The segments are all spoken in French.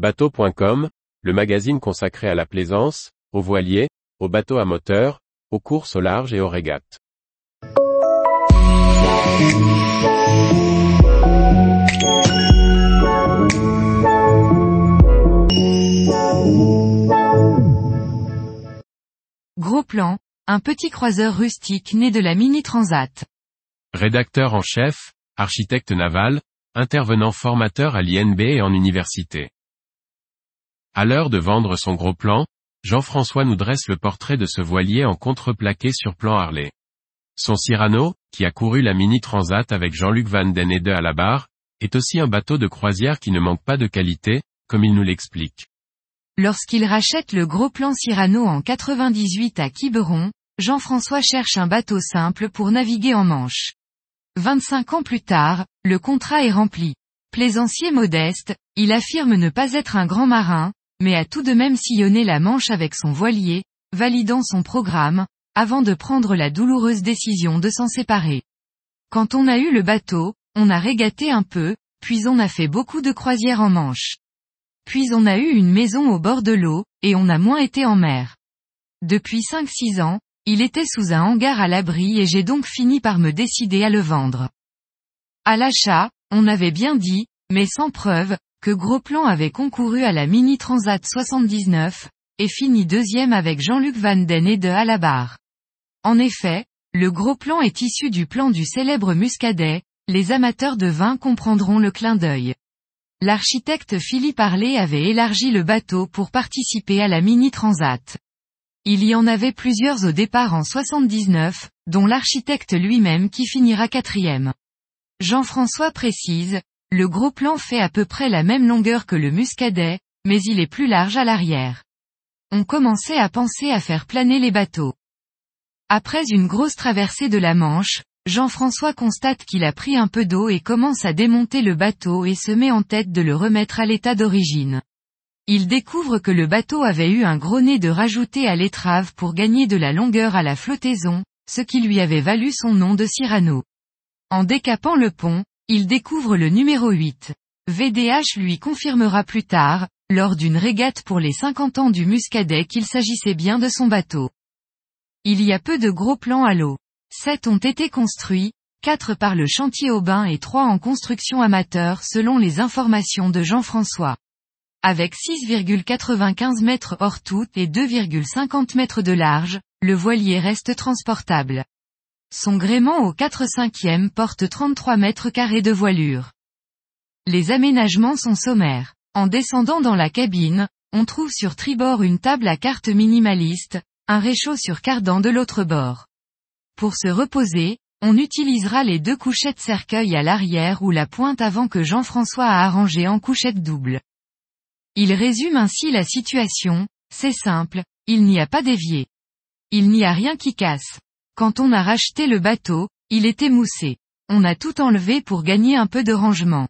Bateau.com, le magazine consacré à la plaisance, aux voiliers, aux bateaux à moteur, aux courses au large et aux régates. Gros plan, un petit croiseur rustique né de la Mini Transat. Rédacteur en chef, architecte naval, intervenant formateur à l'INB et en université. À l'heure de vendre son gros plan, Jean-François nous dresse le portrait de ce voilier en contreplaqué sur plan Harley. Son Cyrano, qui a couru la Mini Transat avec Jean-Luc Van Den Ede à la barre, est aussi un bateau de croisière qui ne manque pas de qualité, comme il nous l'explique. Lorsqu'il rachète le gros plan Cyrano en 98 à Quiberon, Jean-François cherche un bateau simple pour naviguer en Manche. 25 ans plus tard, le contrat est rempli. Plaisancier modeste, il affirme ne pas être un grand marin, mais a tout de même sillonné la Manche avec son voilier, validant son programme, avant de prendre la douloureuse décision de s'en séparer. Quand on a eu le bateau, on a régaté un peu, puis on a fait beaucoup de croisières en Manche. Puis on a eu une maison au bord de l'eau, et on a moins été en mer. Depuis 5-6 ans, il était sous un hangar à l'abri et j'ai donc fini par me décider à le vendre. À l'achat, on avait bien dit, mais sans preuve, que Gros Plan avait concouru à la Mini Transat 79, et fini deuxième avec Jean-Luc Van Den et de à la barre. En effet, le Gros Plan est issu du plan du célèbre Muscadet, les amateurs de vin comprendront le clin d'œil. L'architecte Philippe Harley avait élargi le bateau pour participer à la Mini Transat. Il y en avait plusieurs au départ en 79, dont l'architecte lui-même qui finira quatrième. Jean-François précise, le gros plan fait à peu près la même longueur que le Muscadet, mais il est plus large à l'arrière. On commençait à penser à faire planer les bateaux. Après une grosse traversée de la Manche, Jean-François constate qu'il a pris un peu d'eau et commence à démonter le bateau et se met en tête de le remettre à l'état d'origine. Il découvre que le bateau avait eu un gros nez de rajouter à l'étrave pour gagner de la longueur à la flottaison, ce qui lui avait valu son nom de Cyrano. En décapant le pont, il découvre le numéro 8. VDH lui confirmera plus tard, lors d'une régate pour les 50 ans du Muscadet qu'il s'agissait bien de son bateau. Il y a peu de gros plans à l'eau. Sept ont été construits, quatre par le chantier Aubin et trois en construction amateur selon les informations de Jean-François. Avec 6,95 mètres hors tout et 2,50 mètres de large, le voilier reste transportable. Son gréement au 4 5e porte 33 mètres carrés de voilure. Les aménagements sont sommaires. En descendant dans la cabine, on trouve sur tribord une table à carte minimaliste, un réchaud sur cardan de l'autre bord. Pour se reposer, on utilisera les deux couchettes cercueil à l'arrière ou la pointe avant que Jean-François a arrangé en couchette double. Il résume ainsi la situation, c'est simple, il n'y a pas d'évier. Il n'y a rien qui casse. Quand on a racheté le bateau, il était moussé. On a tout enlevé pour gagner un peu de rangement.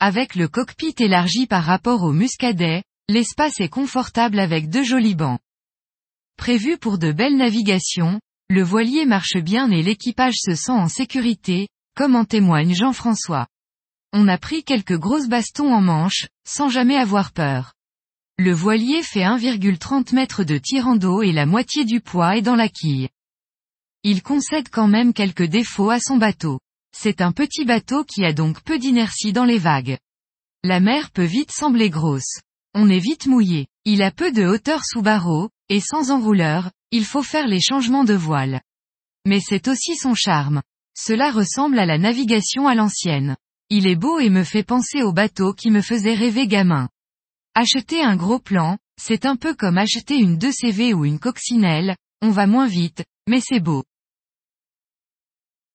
Avec le cockpit élargi par rapport au Muscadet, l'espace est confortable avec deux jolis bancs. Prévu pour de belles navigations, le voilier marche bien et l'équipage se sent en sécurité, comme en témoigne Jean-François. On a pris quelques grosses bastons en manche, sans jamais avoir peur. Le voilier fait 1,30 m de tirant d'eau et la moitié du poids est dans la quille. Il concède quand même quelques défauts à son bateau. C'est un petit bateau qui a donc peu d'inertie dans les vagues. La mer peut vite sembler grosse. On est vite mouillé. Il a peu de hauteur sous barreau, et sans enrouleur, il faut faire les changements de voile. Mais c'est aussi son charme. Cela ressemble à la navigation à l'ancienne. Il est beau et me fait penser au bateau qui me faisait rêver gamin. Acheter un gros plan, c'est un peu comme acheter une 2CV ou une coccinelle, on va moins vite, mais c'est beau.